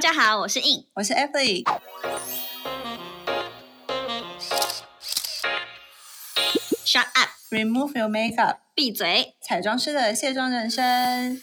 家好，我是 In，我是 Emily。Shut up，Remove your makeup，闭嘴。彩妆师的卸妆人生。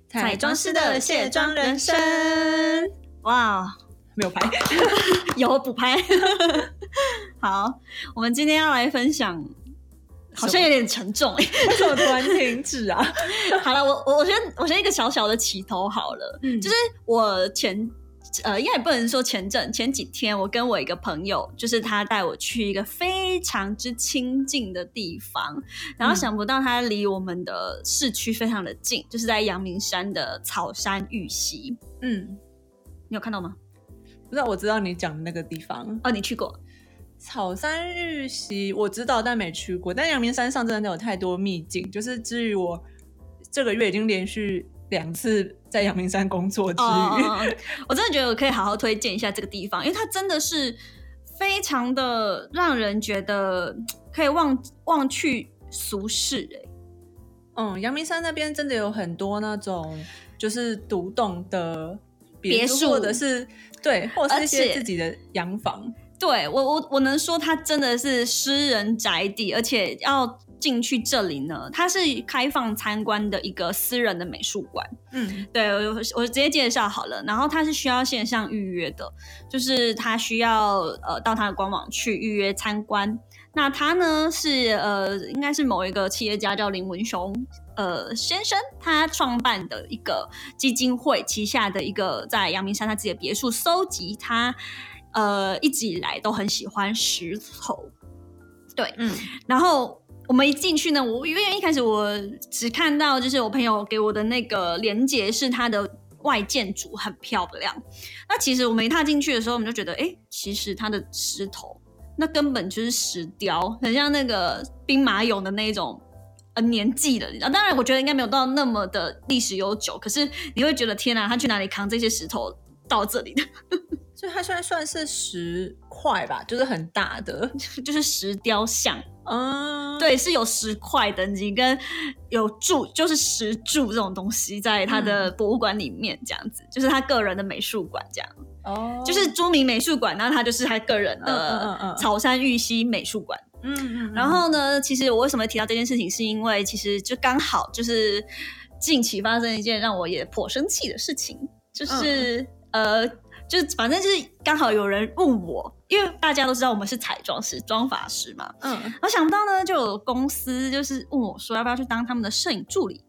彩妆师的卸妆人生。哇，没有拍，有补拍。好，我们今天要来分享，好像有点沉重哎、为什么突然停止啊？好了，我我我先我先一个小小的起头好了，嗯就是我前呃，应该也不能说前阵前几天，我跟我一个朋友，就是他带我去一个非常之清静的地方，然后嗯想不到他离我们的市区非常的近，就是在阳明山的草山玉溪，嗯，你有看到吗？不知道，我知道你讲的那个地方，哦，你去过？草山玉溪，我知道但没去过。但阳明山上真的有太多秘境，就是至于我这个月已经连续两次在阳明山工作之余，哦，我真的觉得我可以好好推荐一下这个地方，因为它真的是非常的让人觉得可以忘忘去俗世哎、嗯，阳明山那边真的有很多那种就是独栋的别墅或者是对，或者是一些自己的洋房。对我我我能说它真的是私人宅地，而且要进去这里呢，它是开放参观的一个私人的美术馆。嗯对我我直接介绍好了，然后它是需要线上预约的，就是它需要呃到它的官网去预约参观。那他呢是呃应该是某一个企业家叫林文雄呃先生，他创办的一个基金会旗下的一个在阳明山他自己的别墅收集他呃一直以来都很喜欢石头，对，嗯然后我们一进去呢，我因为一开始我只看到就是我朋友给我的那个连接是它的外建筑很漂亮。那其实我们一踏进去的时候，我们就觉得，哎，其实它的石头那根本就是石雕，很像那个兵马俑的那种。呃，年纪了，当然，我觉得应该没有到那么的历史悠久，可是你会觉得天哪，他去哪里扛这些石头到这里的？所以它现在算是石块吧，就是很大的。就是石雕像，嗯，对，是有石块等级跟有柱，就是石柱这种东西在他的博物馆里面，这样子，就是他个人的美术馆，这样，哦，就是著名美术馆，然后他就是他个人嗯嗯嗯草山玉溪美术馆。嗯嗯嗯，然后呢，其实我为什么提到这件事情，是因为其实就刚好就是近期发生一件让我也颇生气的事情，就是、呃，就反正就是刚好有人问我，因为大家都知道我们是彩妆师、妆发师嘛，嗯我想不到呢，就有公司就是问我说要不要去当他们的摄影助理，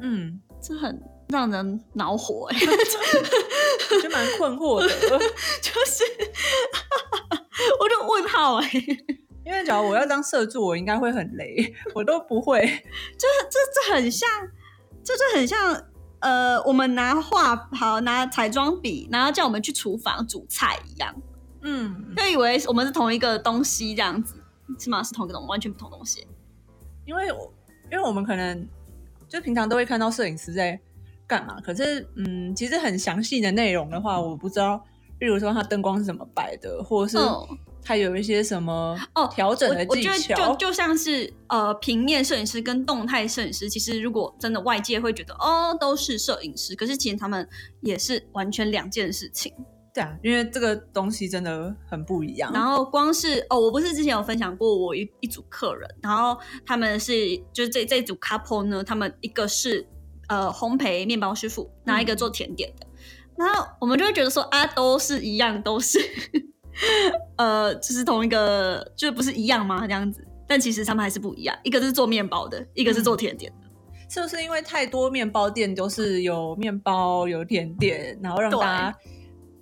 嗯，这很让人恼火哎、就蛮困惑的。就是我就问号哎、因为假如我要当社助，我应该会很累，我都不会。就这这很像，这这很像呃，我们拿画好拿彩妆笔，然后叫我们去厨房煮菜一样，嗯，就以为我们是同一个东西这样子，起码？是同一个东，完全不同东西。因为我因为我们可能就平常都会看到摄影师在干嘛，可是嗯，其实很详细的内容的话，我不知道，例如说他灯光是怎么摆的，或者是嗯它有一些什么哦调整的我我觉得技巧。就就像是呃，平面摄影师跟动态摄影师，其实如果真的外界会觉得哦都是摄影师，可是其实他们也是完全两件事情。对啊，因为这个东西真的很不一样。然后光是哦，我不是之前有分享过我一一组客人，然后他们是就是这这组 couple 呢，他们一个是呃烘焙面包师傅，拿一个做甜点的，然后我们就会觉得说啊，都是一样，都是呃，就是同一个，就不是一样吗？这样子，但其实他们还是不一样，一个是做面包的，一个是做甜点的。是不是因为太多面包店都是有面包有甜点，然后让大家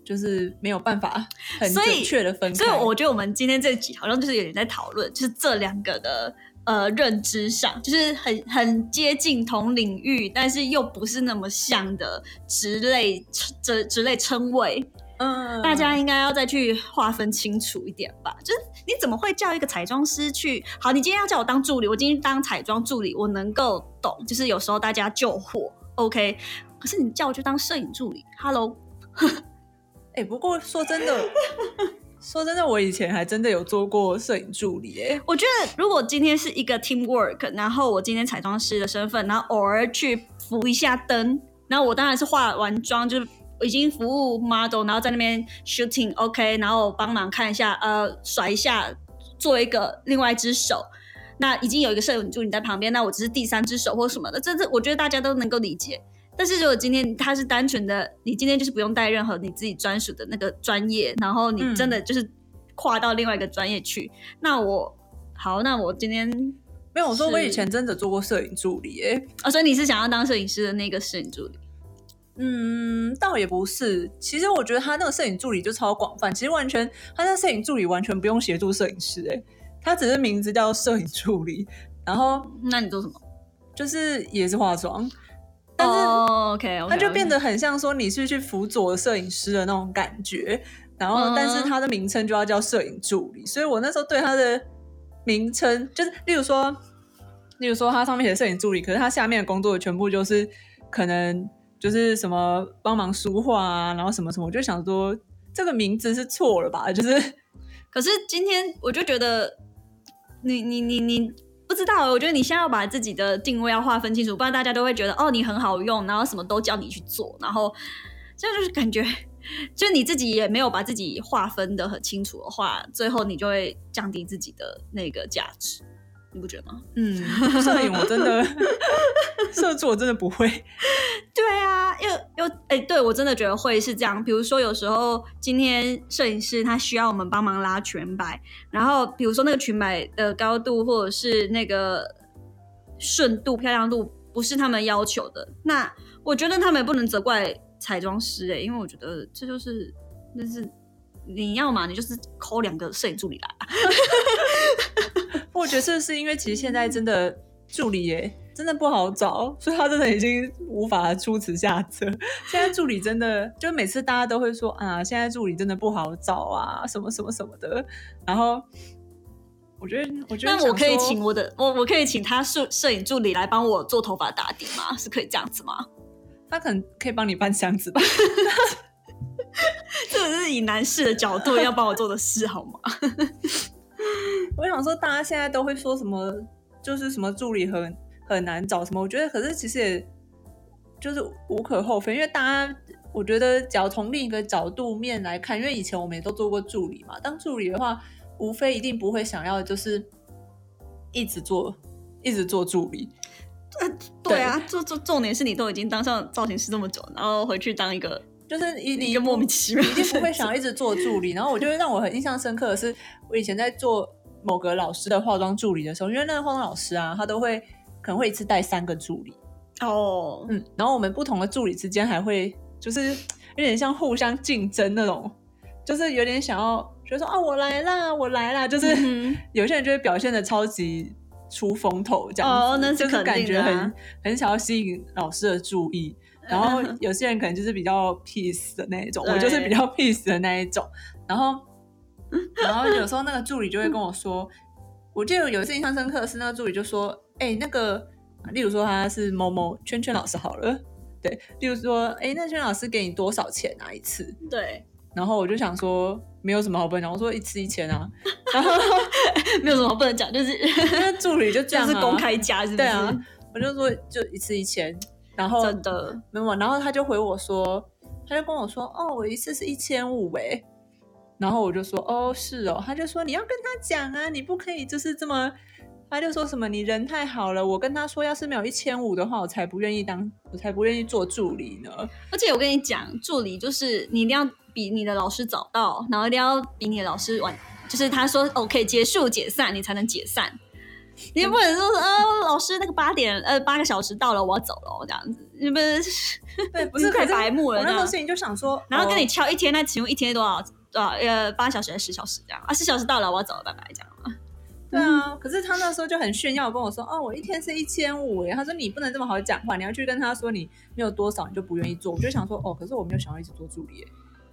就是没有办法很准确的分开？所以我觉得我们今天这集好像就是有点在讨论，就是这两个的呃认知上，就是很很接近同领域，但是又不是那么像的职类职职类称谓。嗯，大家应该要再去划分清楚一点吧。就是你怎么会叫一个彩妆师去？好，你今天要叫我当助理，我今天当彩妆助理，我能够懂。就是有时候大家救火，OK。可是你叫我去当摄影助理，Hello。哎、不过说真的，说真的，我以前还真的有做过摄影助理、哎，我觉得如果今天是一个 team work，然后我今天彩妆师的身份，然后偶尔去扶一下灯，然后我当然是化完妆，就是已经服务 model，然后在那边 shooting，OK，、然后帮忙看一下，呃，甩一下，做一个另外一只手。那已经有一个摄影助理在旁边，那我只是第三只手或什么的，这这我觉得大家都能够理解。但是如果今天他是单纯的，你今天就是不用带任何你自己专属的那个专业，然后你真的就是跨到另外一个专业去，那我好，那我今天没有，我说我以前真的做过摄影助理、哎，哦，所以你是想要当摄影师的那个摄影助理？嗯，倒也不是。其实我觉得他那个摄影助理就超广泛，其实完全他那摄影助理完全不用协助摄影师、哎，他只是名字叫摄影助理，然后那你做什么？就是也是化妆，但是哦，OK，他就变得很像说你是去辅佐摄影师的那种感觉，然后嗯但是他的名称就要叫摄影助理，所以我那时候对他的名称就是，例如说，例如说他上面写摄影助理，可是他下面的工作全部就是可能就是什么帮忙书画啊，然后什么什么，我就想说这个名字是错了吧？就是可是今天我就觉得，你你你你不知道，我觉得你现在要把自己的定位要划分清楚，不然大家都会觉得哦你很好用，然后什么都叫你去做，然后这样就是感觉，就你自己也没有把自己划分的很清楚的话，最后你就会降低自己的那个价值，你不觉得吗？嗯，摄影我真的 摄助我真的不会，对啊，又又哎、对我真的觉得会是这样。比如说，有时候今天摄影师他需要我们帮忙拉裙摆，然后比如说那个裙摆的高度或者是那个顺度、漂亮度不是他们要求的，那我觉得他们也不能责怪彩妆师哎、因为我觉得这就是那是你要嘛，你就是抠两个摄影助理来啊。我觉得这是因为其实现在真的助理耶真的不好找，所以他真的已经无法出此下策。现在助理真的就每次大家都会说啊，现在助理真的不好找啊，什么什么什么的。然后我觉得，我觉得那我可以请我的我我可以请他摄摄影助理来帮我做头发打底吗？是可以这样子吗？他可能可以帮你搬箱子吧。这个是以男士的角度要帮我做的事，好吗？我想说，大家现在都会说什么，就是什么助理很很难找什么。我觉得，可是其实也就是无可厚非，因为大家我觉得，只要从另一个角度面来看，因为以前我们也都做过助理嘛。当助理的话，无非一定不会想要就是一直做一直做助理，对啊，重重重点是你都已经当上造型师这么久，然后回去当一个就是一一个莫名其妙你一定不会想要一直做助理。然后我觉得让我很印象深刻的是，我以前在做某个老师的化妆助理的时候，因为那个化妆老师啊，他都会可能会一次带三个助理，哦，嗯，然后我们不同的助理之间还会就是有点像互相竞争那种，就是有点想要觉得说啊我来啦，我来啦，就是、有些人就会表现的超级出风头这样子，哦那是就是肯定感觉很很想要吸引老师的注意。然后有些人可能就是比较 peace 的那一种，我就是比较 peace 的那一种。然后，然后有时候那个助理就会跟我说，我记得有一次印象深刻的是，那个助理就说：“哎、那个，例如说他是某某圈圈老师好了，对，例如说，哎、那圈圈老师给你多少钱啊一次？”对，然后我就想说，没有什么好不能讲，我说一次一千啊。然后没有什么不能讲，就是 那助理就这样、啊，就是公开价，是不是？对啊，我就说就一次一千，然后真的，没有，然后他就回我说，他就跟我说，哦，我一次是一千五哎，然后我就说，哦，是哦，他就说你要跟他讲啊，你不可以就是这么，他就说什么你人太好了，我跟他说，要是没有一千五的话，我才不愿意当，我才不愿意做助理呢。而且我跟你讲，助理就是你一定要比你的老师早到，然后一定要比你的老师晚，就是他说 OK 结束解散，你才能解散。你也不能说呃，老师那个八点呃八个小时到了，我要走了这样子，你们对，不是 太白目了我那时候心里就想说，然后跟你哦敲一天，那请问一天多少多少呃八小时还是十小时这样啊？十小时到了，我要走了，拜拜这样啊。对啊，可是他那时候就很炫耀，跟我说：“哦，我一天是一千五。”哎，他说你不能这么好讲话，你要去跟他说你没有多少，你就不愿意做。我就想说：“哦，可是我没有想要一直做助理。”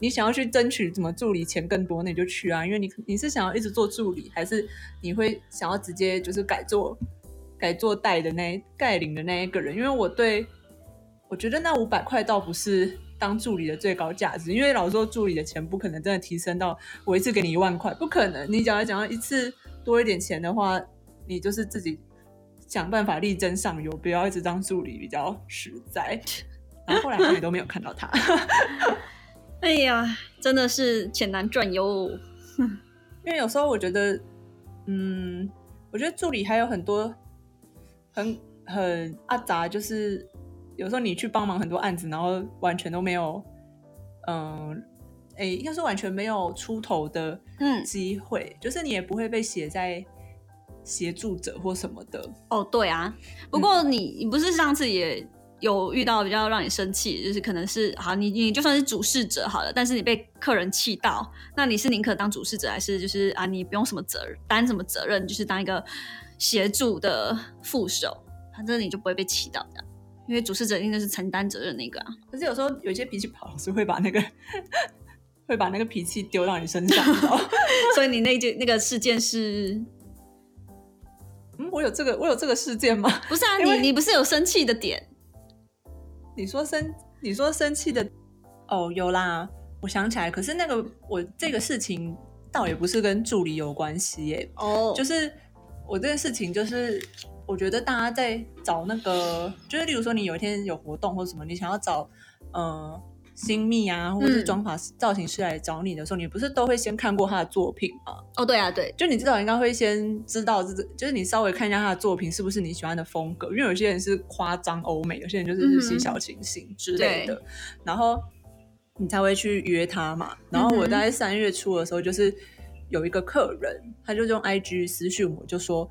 你想要去争取怎么助理钱更多，那你就去啊，因为你你是想要一直做助理，还是你会想要直接就是改做改做带的那带领的那一个人？因为我对我觉得那五百块倒不是当助理的最高价值，因为老说助理的钱不可能真的提升到我一次给你一万块，不可能。你讲要讲到一次多一点钱的话，你就是自己想办法力争上游，不要一直当助理比较实在。然后后来也都没有看到他。哎呀，真的是钱难赚哟。因为有时候我觉得，嗯，我觉得助理还有很多很很阿杂，就是有时候你去帮忙很多案子，然后完全都没有，嗯，哎，应该是完全没有出头的嗯，机会，就是你也不会被写在协助者或什么的。哦，对啊。不过你你不是上次也有遇到比较让你生气，就是可能是好，你你就算是主事者好了，但是你被客人气到，那你是宁可当主事者，还是就是啊，你不用什么责任，担什么责任，就是当一个协助的副手，反正你就不会被气到这样。因为主事者一定是承担责任那个啊。可是有时候有些脾气不好，老师会把那个 会把那个脾气丢到你身上。所以你那件那个事件是嗯，我有这个我有这个事件吗？不是啊？你你不是有生气的点？你说生，你说生气的，哦，有啦，我想起来。可是那个我这个事情倒也不是跟助理有关系耶，哦就是我这件事情，就是我觉得大家在找那个，就是例如说你有一天有活动或什么，你想要找呃新密啊，或者是嗯妆发造型师来找你的时候，你不是都会先看过他的作品吗？哦，对啊，对，就你至少应该会先知道这个，就是你稍微看一下他的作品是不是你喜欢的风格，因为有些人是夸张欧美，有些人就是日系小清新之类的，然后你才会去约他嘛。然后我大概三月初的时候，就是有一个客人，他就用 IG 私讯我，就说，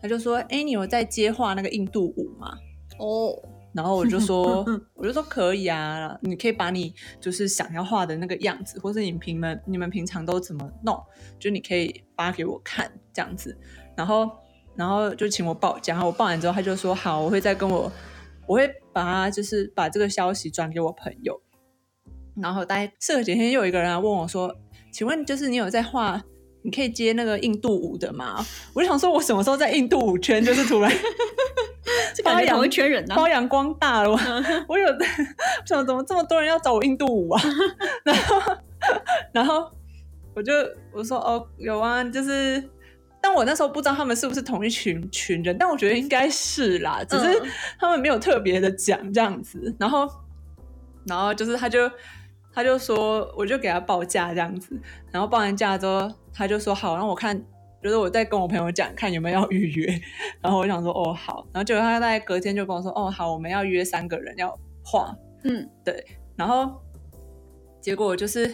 他就说，哎、你有在接画那个印度舞吗？哦，然后我就说，我就说可以啊，你可以把你就是想要画的那个样子，或是你平们你们平常都怎么弄，就你可以发给我看这样子。然后，然后就请我报价，然后我报完之后，他就说好，我会再跟我，我会把他就是把这个消息转给我朋友。然后大概事隔几天，又有一个人来问我说，请问就是你有在画？你可以接那个印度舞的吗？我就想说，我什么时候在印度舞圈，就是突然 这感觉很会圈人啊。发扬光大了。我 我有在想，怎么这么多人要找我印度舞啊？然后，然后我就我说哦，有啊，就是，但我那时候不知道他们是不是同一群群人，但我觉得应该是啦，只是嗯他们没有特别的讲这样子。然后，然后就是他就他就说，我就给他报价这样子，然后报完价之后，他就说好，让我看。就是我在跟我朋友讲，看有没有要预约，然后我想说哦好，然后结果他大概隔天就跟我说哦好，我们要约三个人要画，嗯，对然后结果就是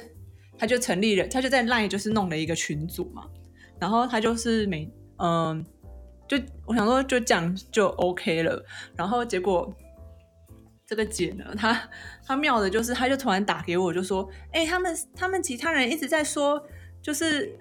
他就成立了，他就在 LINE 就是弄了一个群组嘛，然后他就是每嗯，就我想说就这样就 OK 了，然后结果这个姐呢，她她妙的就是，她就突然打给我，就说，哎、他们他们其他人一直在说，就是。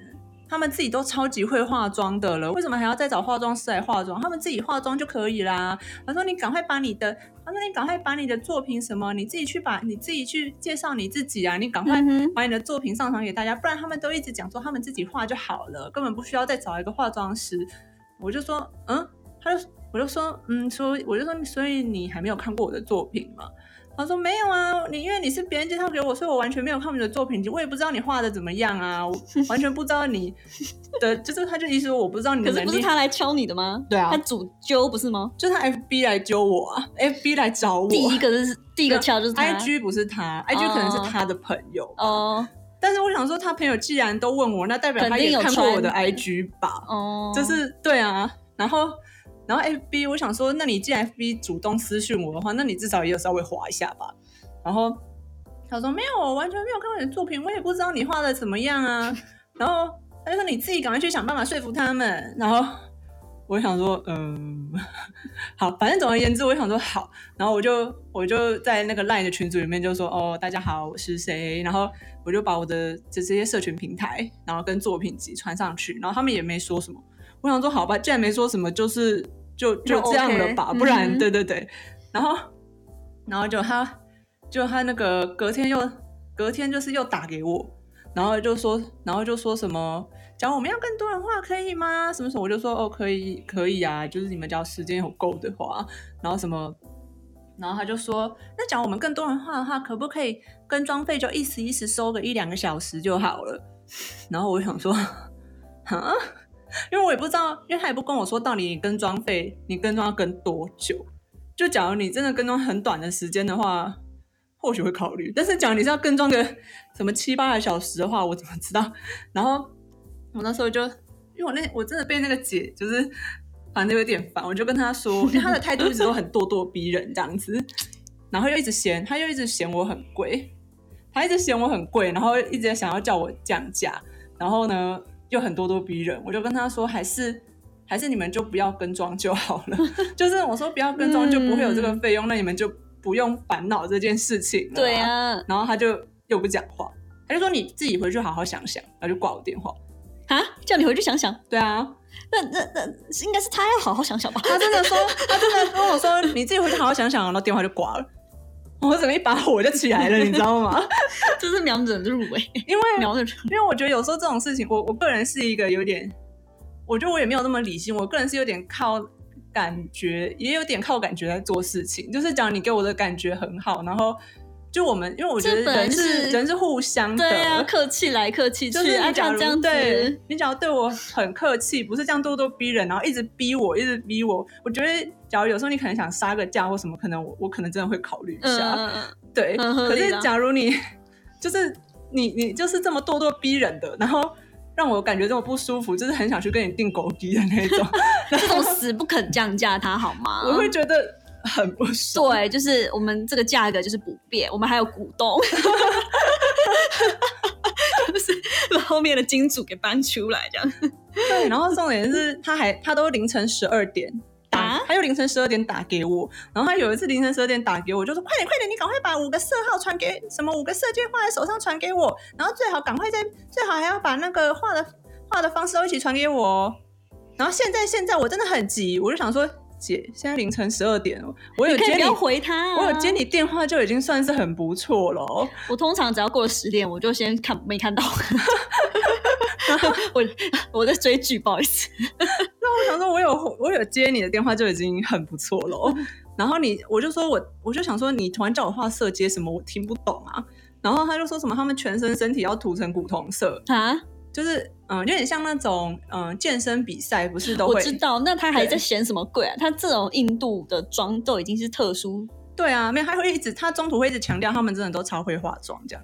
他们自己都超级会化妆的了，为什么还要再找化妆师来化妆？他们自己化妆就可以啦。她说：“你赶快把你的，他说你赶快把你的作品什么，你自己去把你自己去介绍你自己啊，你赶快把你的作品上传给大家，不然他们都一直讲说他们自己画就好了，根本不需要再找一个化妆师。”我就说：“嗯。”他就我就说：“嗯，所以我就说，所以你还没有看过我的作品吗？”他说没有啊，你因为你是别人介绍给我，所以我完全没有看过你的作品，我也不知道你画的怎么样啊，我 完全不知道你的，就是他就意思说我不知道你的可是不是，他来敲你的吗？对啊他主揪不是吗？就是他 FB 来揪我啊，FB 来找我，第一个是第一个敲就是他 IG 不是他，IG 可能是他的朋友吧哦但是我想说，他朋友既然都问我，那代表他也有看过我的 IG 吧？哦，就是对啊，然后然后 FB 我想说，那你既然 FB 主动私讯我的话，那你至少也有稍微划一下吧。然后他说没有，我完全没有看过你的作品，我也不知道你画的怎么样啊。然后他就说你自己赶快去想办法说服他们。然后我想说，嗯，好，反正总而言之，我想说好，然后我就我就在那个 LINE 的群组里面就说，哦，大家好，我是谁？然后我就把我的这这些社群平台，然后跟作品集传上去，然后他们也没说什么。我想说，好吧，既然没说什么，就是就就就这样了 OK，吧，不然、嗯对对对，然后然后就他就他那个隔天又隔天就是又打给我，然后就说，然后就说什么，讲我们要更多人话可以吗？什么什么，我就说哦，可以，可以啊，就是你们只要时间有够的话，然后什么，然后他就说，那讲我们更多人话的话，可不可以跟装费就一时一时收个一两个小时就好了？然后我想说，哈，因为我也不知道，因为他也不跟我说到底你跟装费，你跟装要跟多久？就假如你真的跟踪很短的时间的话，或许会考虑。但是假如你是要跟踪个什么七八个小时的话，我怎么知道？然后我那时候就，因为我那我真的被那个姐就是反正有点烦，我就跟她说，因为她的态度一直都很咄咄逼人这样子，然后又一直嫌，她又一直嫌我很贵，她一直嫌我很贵，然后一直想要叫我降价，然后呢又很咄咄逼人，我就跟他说，还是。还是你们就不要跟妆就好了，就是我说不要跟妆就不会有这个费用，那你们就不用烦恼这件事情了。对啊，然后他就又不讲话，他就说你自己回去好好想想，然后就挂我电话。啊，叫你回去想想？对啊，那那那应该是他要好好想想吧？他真的说，他真的跟我说你自己回去好好想想，然后电话就挂了。我怎么一把火就起来了，你知道吗？就是瞄准入围，因为 瞄准，因为我觉得有时候这种事情，我我个人是一个有点。我觉得我也没有那么理性，我个人是有点靠感觉，也有点靠感觉在做事情。就是讲你给我的感觉很好，然后就我们，因为我觉得人是人是互相的，对啊，客气来客气去，就是你假这样对，你假如对我很客气，不是这样咄咄逼人，然后一直逼我，一直逼我。我觉得，假如有时候你可能想杀个价或什么，可能我我可能真的会考虑一下。对，可是假如你就是你你就是这么咄咄逼人的，然后。让我感觉这么不舒服，就是很想去跟你订狗逼的那种，这种死不肯降价，他好吗？我会觉得很不爽。对，就是我们这个价格就是不变，我们还有股东，就是把后面的金主给搬出来这样。对，然后重点是他还他都凌晨十二点。打，他又凌晨十二点打给我，然后他有一次凌晨十二点打给我，就说快点快点，你赶快把五个色号传给什么五个色阶画在手上传给我，然后最好赶快在最好还要把那个画的画的方式都一起传给我，然后现在现在我真的很急，我就想说姐，现在凌晨十二点了，我有接你回他，我有接你电话就已经算是很不错了。我通常只要过了十点，我就先看没看到。我 我在追剧，不好意思。那我想说，我有我有接你的电话就已经很不错了。然后你我就说我我就想说，你突然叫我画色阶什么，我听不懂啊。然后他就说什么，他们全身身体要涂成古铜色啊，就是嗯，有点像那种嗯健身比赛，不是都会？我知道。那他还在嫌什么贵啊？他这种印度的妆都已经是特殊。对啊，没有，他会一直他中途会一直强调，他们真的都超会化妆这样。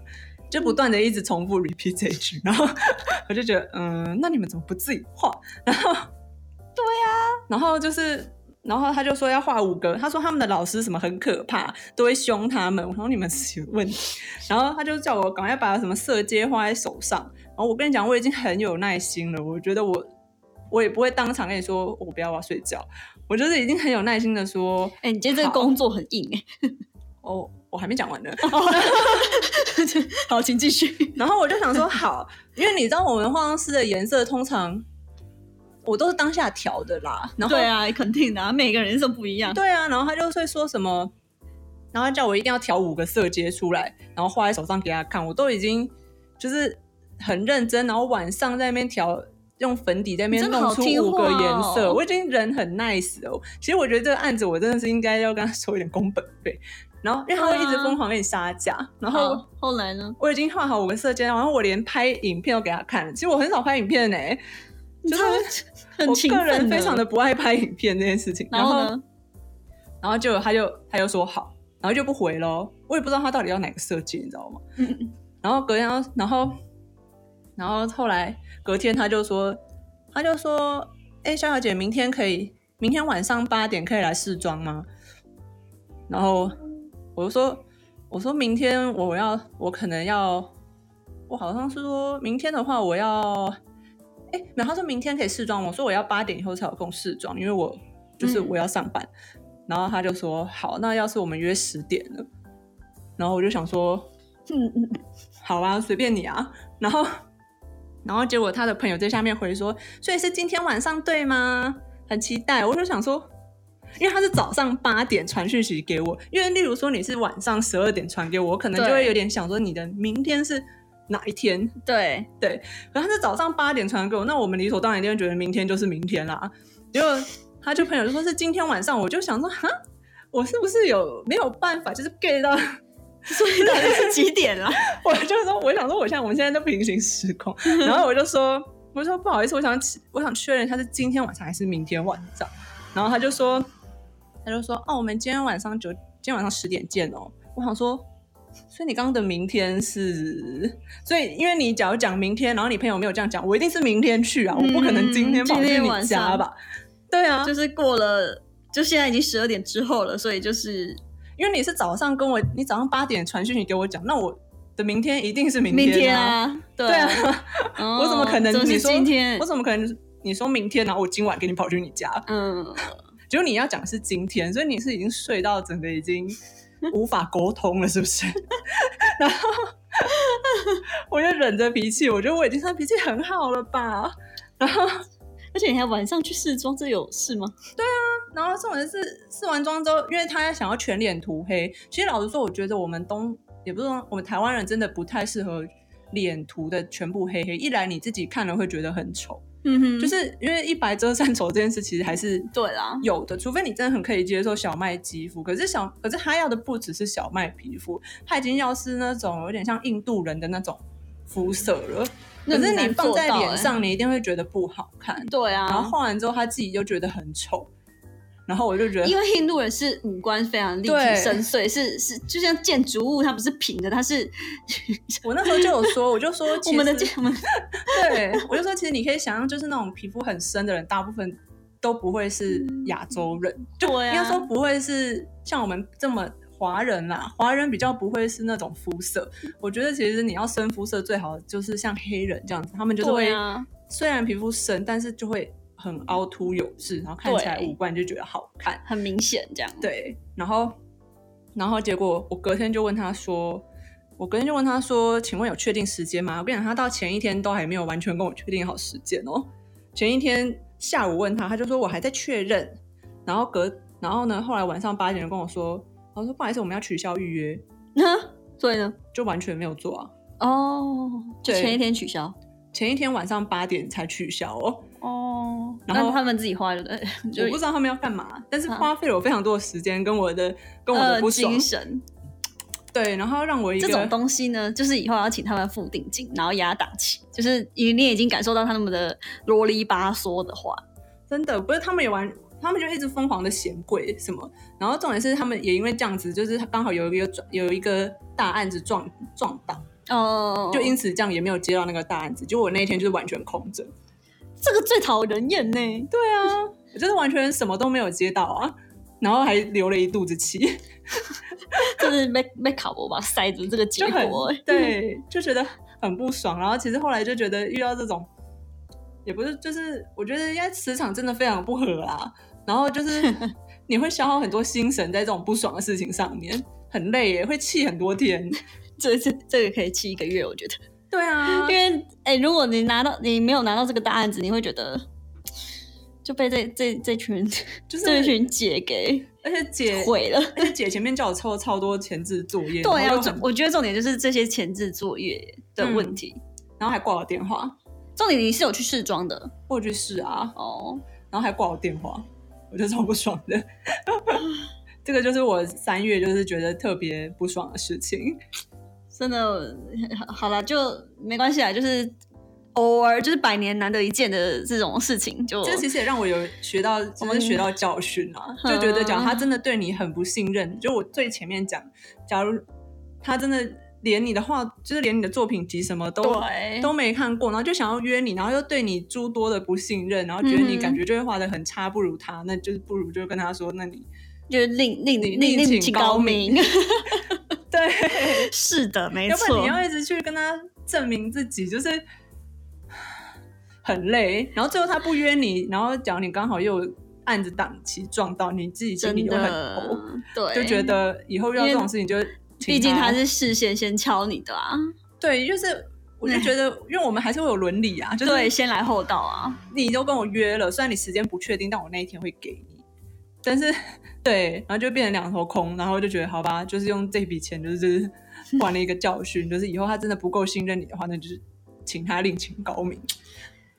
就不断的一直重复 repeat 这一句，然后 我就觉得，嗯，那你们怎么不自己画？然后，对啊，然后就是，然后他就说要画五个，他说他们的老师什么很可怕，都会凶他们。我说你们是有问题。然后他就叫我赶快把什么色阶画在手上。然后我跟你讲，我已经很有耐心了。我觉得我我也不会当场跟你说我不要我要睡觉。我就是已经很有耐心的说，哎，你今天这个工作很硬哎。哦。我还没讲完呢，好，请继续。然后我就想说，好，因为你知道我们化妆师的颜色通常我都是当下调的啦。然后对啊，肯定的，每个人色不一样。对啊，然后他就会说什么，然后叫我一定要调五个色阶出来，然后画在手上给他看。我都已经就是很认真，然后晚上在那边调，用粉底在那边弄出五个颜色。我已经人很 nice 哦。其实我觉得这个案子我真的是应该要跟他收一点工本费。然后，因为他会一直疯狂给你杀价。然后后来呢？我已经画好五个色阶，然后我连拍影片都给他看。其实我很少拍影片呢，就是我个人非常的不爱拍影片这件事情。然后呢？然后就他就他就说好，然后就不回喽。我也不知道他到底要哪个设计，你知道吗？然后隔天，然后然后后来隔天他就说，他就说，哎，肖小姐，明天可以，明天晚上八点可以来试妆吗？然后。我就说，我说明天我要，我可能要，我好像是说明天的话，我要，哎，没有，他说明天可以试妆，我说我要八点以后才有空试妆，因为我就是我要上班。然后他就说好，那要是我们约十点了，然后我就想说，嗯嗯，好啊，随便你啊。然后，然后结果他的朋友在下面回说，所以是今天晚上对吗？很期待。我就想说。因为他是早上八点传讯息给我，因为例如说你是晚上十二点传给我，我可能就对会有点想说你的明天是哪一天，对，对，可他是早上八点传给我，那我们理所当然一定会觉得明天就是明天啦。结果他就朋友就说是今天晚上，我就想说哈，我是不是有没有办法就是 get 到？所以到底是几点了？我就说我想说我现在我们现在都平行时空，然后我就说我就说不好意思，我想起我想确认一下是今天晚上还是明天晚上，然后他就说他就说哦，我们今天晚上九今天晚上十点见哦。我想说。所以你刚刚的明天是，所以因为你假如讲明天，然后你朋友没有这样讲，我一定是明天去啊，我不可能今天跑去你天晚上家吧？对啊，就是过了，就现在已经十二点之后了，所以就是因为你是早上跟我，你早上八点传讯息给我讲，那我的明天一定是明明天啊，啊，对对啊，啊，我怎么可能你说今天我？怎么可能你说明天，然后我今晚给你跑去你家？嗯，结果你要讲的是今天，所以你是已经睡到整个已经无法沟通了，是不是？然后我就忍着脾气，我觉得我已经算脾气很好了吧。然后，而且你还晚上去试妆，这有事吗？然后重点是试完妆之后，因为他想要全脸涂黑。其实老实说，我觉得我们东也不是说我们台湾人真的不太适合脸涂的全部黑黑。一来你自己看了会觉得很丑，嗯哼，就是因为一白遮三丑这件事，其实还是对啦，有的，除非你真的很可以接受小麦肌肤，可是小，可是他要的不只是小麦皮肤，他已经要是那种有点像印度人的那种肤色了。可是你放在脸上，你一定会觉得不好看。对啊，然后画完之后，他自己就觉得很丑，然后我就觉得因为印度人是五官非常立体深邃，是是就像建筑物，它不是平的，它是 我那时候就有说，我就说我们的建我们 对我就说，其实你可以想象，就是那种皮肤很深的人，大部分都不会是亚洲人，就对啊应该说不会是像我们这么华人啦，华人比较不会是那种肤色。我觉得其实你要深肤色，最好就是像黑人这样子，他们就是会、虽然皮肤深，但是就会很凹凸有致，然后看起来五官就觉得好看。很明显这样。对，然后然后结果我隔天就问他说。我隔天就问他说：“请问有确定时间吗？”我跟你讲，他到前一天都还没有完全跟我确定好时间哦。前一天下午问他，他就说我还在确认。然后隔，然后呢，后来晚上八点就跟我说，我说不好意思，我们要取消预约，所以呢，就完全没有做啊。哦，就前一天取消。前一天晚上八点才取消哦，哦，然后那他们自己花的，对，就我不知道他们要干嘛，但是啊。花费了我非常多的时间跟我的跟我的精神。对，然后让我一个这种东西呢，就是以后要请他们付定金，然后压档期，就是你你已经感受到他们的啰里吧嗦的话，真的不是他们也玩，他们就一直疯狂的嫌贵什么，然后重点是他们也因为这样子，就是刚好有一个撞有一个大案子撞撞档，哦，就因此这样也没有接到那个大案子，就我那一天就是完全空着。这个最讨人厌呢。对啊，我就是完全什么都没有接到啊，然后还流了一肚子气，就是被被考博吧塞着这个结果欸，对，就觉得很不爽。然后其实后来就觉得遇到这种，也不是，就是我觉得应该磁场真的非常不合啦。然后就是你会消耗很多心神在这种不爽的事情上面，很累耶，会气很多天。这这这个可以气一个月，我觉得。对啊因，为哎、如果你拿到你没有拿到这个大案子，你会觉得就被这这这群就是这群姐给而且姐，毁了。而且姐前面叫我抽超多前置作业，对啊，我我觉得重点就是这些前置作业的问题。然后还挂我电话，重点你是有去试妆的我有去试啊，哦，然后还挂我电话，我就超不爽的。这个就是我三月就是觉得特别不爽的事情。真的 好了，就没关系啊，就是偶尔就是百年难得一见的这种事情，就这其实也让我有学到，我们是学到教训啊，嗯。就觉得假如他真的对你很不信任，就我最前面讲，假如他真的连你的话，就是连你的作品集什么都都没看过，然后就想要约你，然后又对你诸多的不信任，然后觉得你感觉就会画的很差，不如他，那就是不如就跟他说，那你就是另另你另请请高明。对，是的，没要不然错你。要一直去跟他证明自己，就是很累。然后最后他不约你，然后假如你刚好又有案子档期撞到，你自己心真里又很的头，，对，就觉得以后遇到这种事情就请毕竟他是事先先敲你的啊，对，就是我就觉得，因为我们还是会有伦理啊，就是对，先来后到啊，你都跟我约了，虽然你时间不确定，但我那一天会给你。但是对，然后就变成两头空，然后就觉得好吧，就是用这笔钱就是 换了一个教训，就是以后他真的不够信任你的话，那就是请他另请高明。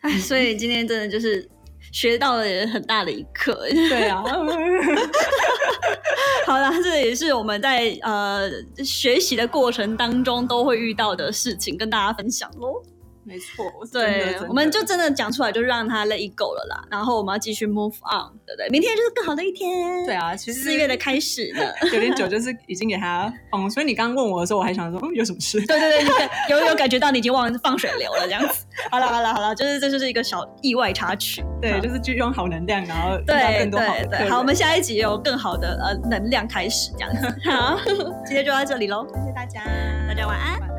哎，所以今天真的就是学到了很大的一课。对啊，好啦，这也是我们在呃学习的过程当中都会遇到的事情，跟大家分享喽。没错，对，我们就真的讲出来，就让他 let it go 了啦。然后我们要继续 move on，对不对？明天就是更好的一天。对啊，其实四月的开始呢，有点久，就是已经给他放。所以你刚刚问我的时候，我还想说，嗯，有什么事？对对对对，有有感觉到你已经忘了放水流了这样子。好了好了好了，就是这就是一个小意外插曲。对，就是聚用好能量，然后对更多好的。好，我们下一集有更好的呃能量开始这样子。好，今天就到这里喽，谢谢大家，大家晚安。